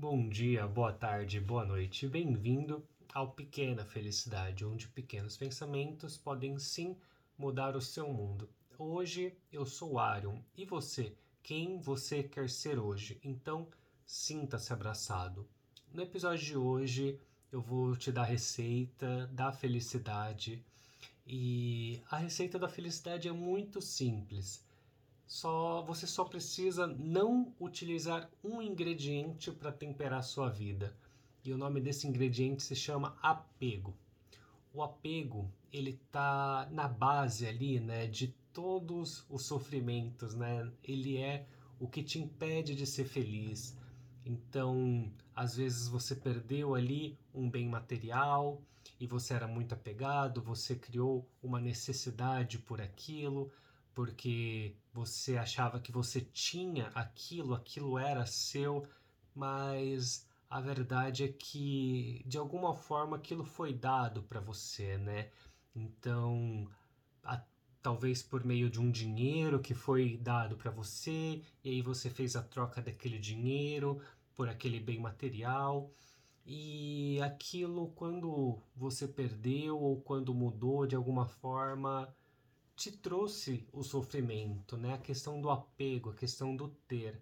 Bom dia, boa tarde, boa noite. Bem-vindo ao Pequena Felicidade, onde pequenos pensamentos podem sim mudar o seu mundo. Hoje eu sou Arion e você, quem você quer ser hoje? Então, sinta-se abraçado. No episódio de hoje, eu vou te dar a receita da felicidade. E a receita da felicidade é muito simples. Só você só precisa não utilizar um ingrediente para temperar sua vida. E o nome desse ingrediente se chama apego. O apego, ele tá na base ali, né, de todos os sofrimentos, né? Ele é o que te impede de ser feliz. Então, às vezes você perdeu ali um bem material e você era muito apegado, você criou uma necessidade por aquilo, porque você achava que você tinha aquilo, aquilo era seu, mas a verdade é que de alguma forma aquilo foi dado para você, né? Então, a, talvez por meio de um dinheiro que foi dado para você, e aí você fez a troca daquele dinheiro por aquele bem material. E aquilo, quando você perdeu ou quando mudou de alguma forma, te trouxe o sofrimento, né? A questão do apego, a questão do ter.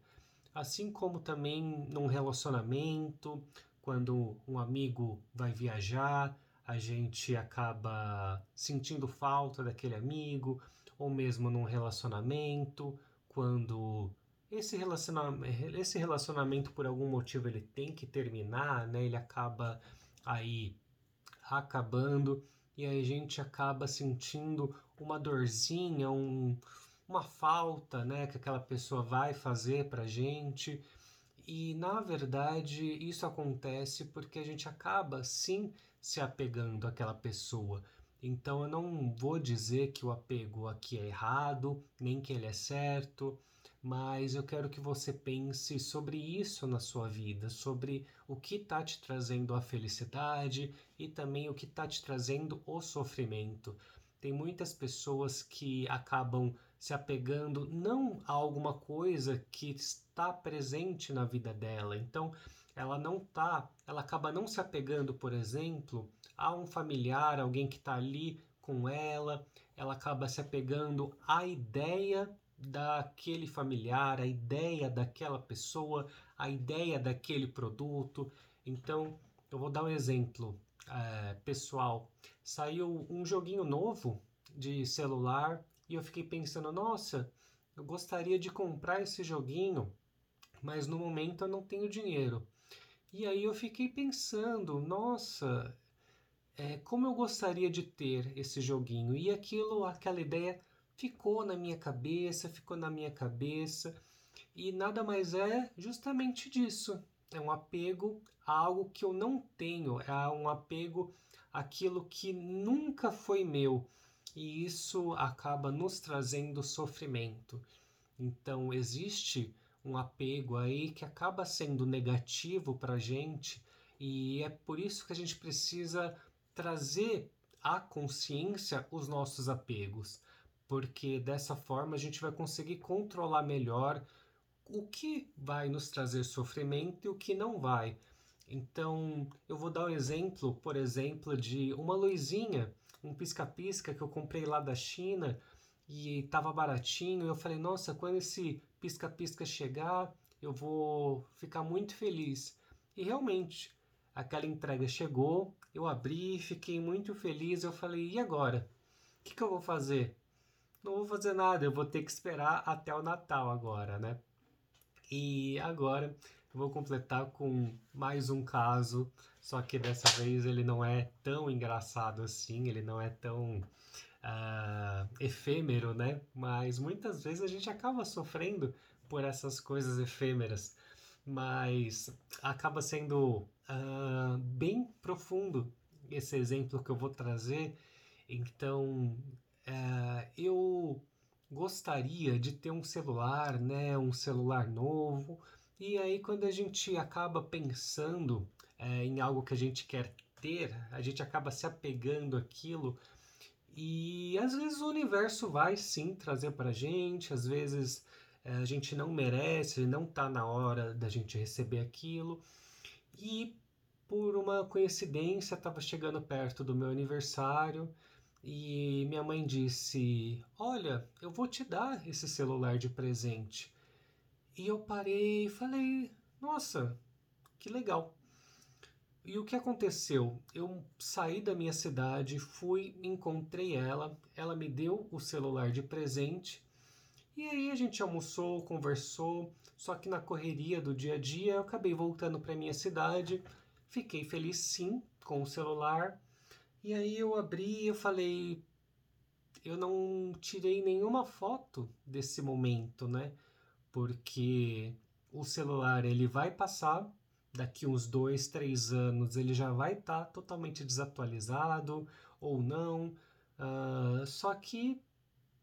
Assim como também num relacionamento, quando um amigo vai viajar, a gente acaba sentindo falta daquele amigo, ou mesmo num relacionamento, quando esse relacionamento, esse relacionamento por algum motivo ele tem que terminar, né? Ele acaba aí acabando e aí a gente acaba sentindo uma dorzinha, um, uma falta, né, que aquela pessoa vai fazer pra gente. E na verdade, isso acontece porque a gente acaba sim se apegando àquela pessoa. Então eu não vou dizer que o apego aqui é errado, nem que ele é certo, mas eu quero que você pense sobre isso na sua vida, sobre o que está te trazendo a felicidade e também o que está te trazendo o sofrimento. Tem muitas pessoas que acabam se apegando não a alguma coisa que está presente na vida dela. Então, ela não tá, ela acaba não se apegando, por exemplo, a um familiar, alguém que está ali com ela, ela acaba se apegando à ideia daquele familiar, a ideia daquela pessoa, a ideia daquele produto. Então, eu vou dar um exemplo é, pessoal. Saiu um joguinho novo de celular e eu fiquei pensando, nossa, eu gostaria de comprar esse joguinho, mas no momento eu não tenho dinheiro. E aí eu fiquei pensando, nossa, é, como eu gostaria de ter esse joguinho. E aquilo, aquela ideia ficou na minha cabeça, ficou na minha cabeça. E nada mais é justamente disso. É um apego a algo que eu não tenho, é um apego àquilo que nunca foi meu. E isso acaba nos trazendo sofrimento. Então, existe um apego aí que acaba sendo negativo para a gente, e é por isso que a gente precisa trazer à consciência os nossos apegos, porque dessa forma a gente vai conseguir controlar melhor o que vai nos trazer sofrimento e o que não vai. Então, eu vou dar um exemplo, por exemplo, de uma luzinha, um pisca-pisca que eu comprei lá da China e estava baratinho. Eu falei, nossa, quando esse pisca-pisca chegar, eu vou ficar muito feliz. E realmente, aquela entrega chegou, eu abri, fiquei muito feliz. Eu falei, e agora? O que, que eu vou fazer? Não vou fazer nada, eu vou ter que esperar até o Natal agora, né? E agora eu vou completar com mais um caso, só que dessa vez ele não é tão engraçado assim, ele não é tão uh, efêmero, né? Mas muitas vezes a gente acaba sofrendo por essas coisas efêmeras, mas acaba sendo uh, bem profundo esse exemplo que eu vou trazer. Então, gostaria de ter um celular, né? Um celular novo. E aí, quando a gente acaba pensando é, em algo que a gente quer ter, a gente acaba se apegando àquilo e às vezes o universo vai sim trazer para gente, às vezes é, a gente não merece, não está na hora da gente receber aquilo. E por uma coincidência, estava chegando perto do meu aniversário e minha mãe disse: Olha, eu vou te dar esse celular de presente. E eu parei e falei: Nossa, que legal. E o que aconteceu? Eu saí da minha cidade, fui, encontrei ela, ela me deu o celular de presente. E aí a gente almoçou, conversou, só que na correria do dia a dia eu acabei voltando para minha cidade. Fiquei feliz sim com o celular. E aí eu abri e eu falei, eu não tirei nenhuma foto desse momento, né? Porque o celular ele vai passar daqui uns dois, três anos ele já vai estar tá totalmente desatualizado ou não. Uh, só que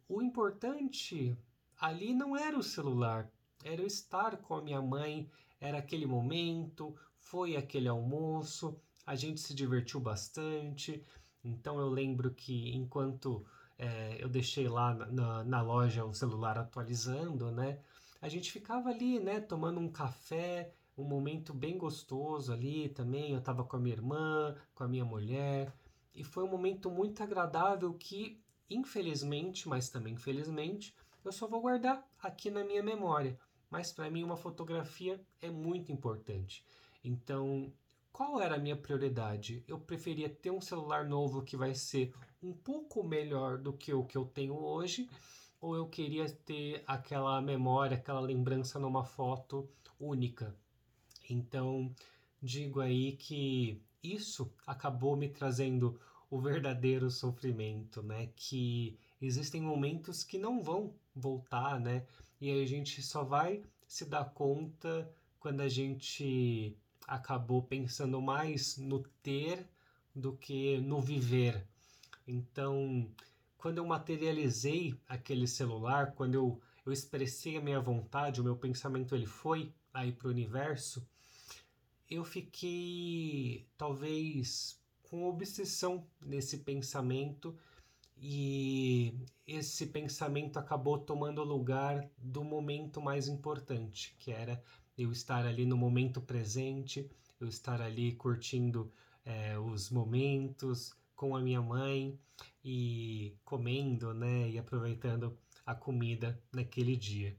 o importante ali não era o celular, era eu estar com a minha mãe, era aquele momento, foi aquele almoço, a gente se divertiu bastante. Então eu lembro que enquanto é, eu deixei lá na, na loja o celular atualizando, né? A gente ficava ali, né, tomando um café, um momento bem gostoso ali também. Eu estava com a minha irmã, com a minha mulher, e foi um momento muito agradável que, infelizmente, mas também felizmente, eu só vou guardar aqui na minha memória. Mas para mim, uma fotografia é muito importante. Então, qual era a minha prioridade? Eu preferia ter um celular novo que vai ser um pouco melhor do que o que eu tenho hoje, ou eu queria ter aquela memória, aquela lembrança numa foto única. Então, digo aí que isso acabou me trazendo o verdadeiro sofrimento, né? Que existem momentos que não vão voltar, né? E a gente só vai se dar conta quando a gente acabou pensando mais no ter do que no viver. Então, quando eu materializei aquele celular, quando eu, eu expressei a minha vontade, o meu pensamento ele foi aí para o universo, eu fiquei talvez com obsessão nesse pensamento e esse pensamento acabou tomando lugar do momento mais importante, que era eu estar ali no momento presente, eu estar ali curtindo é, os momentos com a minha mãe e comendo, né, e aproveitando a comida naquele dia.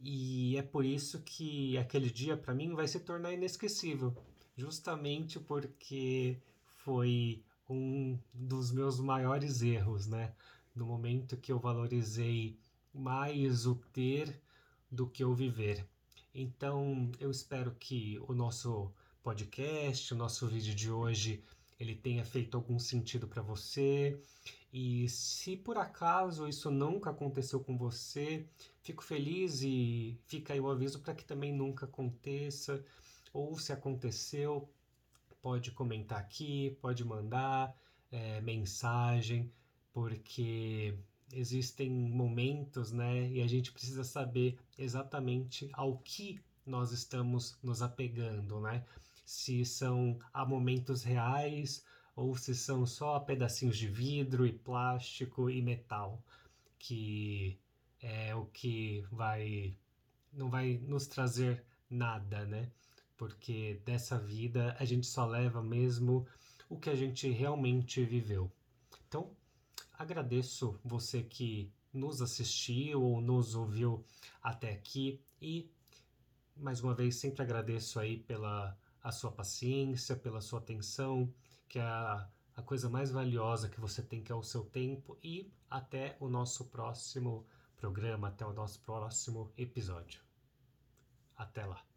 E é por isso que aquele dia para mim vai se tornar inesquecível, justamente porque foi um dos meus maiores erros, né? No momento que eu valorizei mais o ter do que o viver. Então, eu espero que o nosso podcast, o nosso vídeo de hoje, ele tenha feito algum sentido para você. E se por acaso isso nunca aconteceu com você, fico feliz e fica aí o aviso para que também nunca aconteça. Ou se aconteceu, pode comentar aqui, pode mandar é, mensagem, porque existem momentos, né? E a gente precisa saber exatamente ao que nós estamos nos apegando, né? Se são a momentos reais ou se são só pedacinhos de vidro e plástico e metal, que é o que vai não vai nos trazer nada, né? Porque dessa vida a gente só leva mesmo o que a gente realmente viveu. Então, agradeço você que nos assistiu ou nos ouviu até aqui e mais uma vez sempre agradeço aí pela a sua paciência, pela sua atenção, que é a, a coisa mais valiosa que você tem que é o seu tempo e até o nosso próximo programa, até o nosso próximo episódio. Até lá.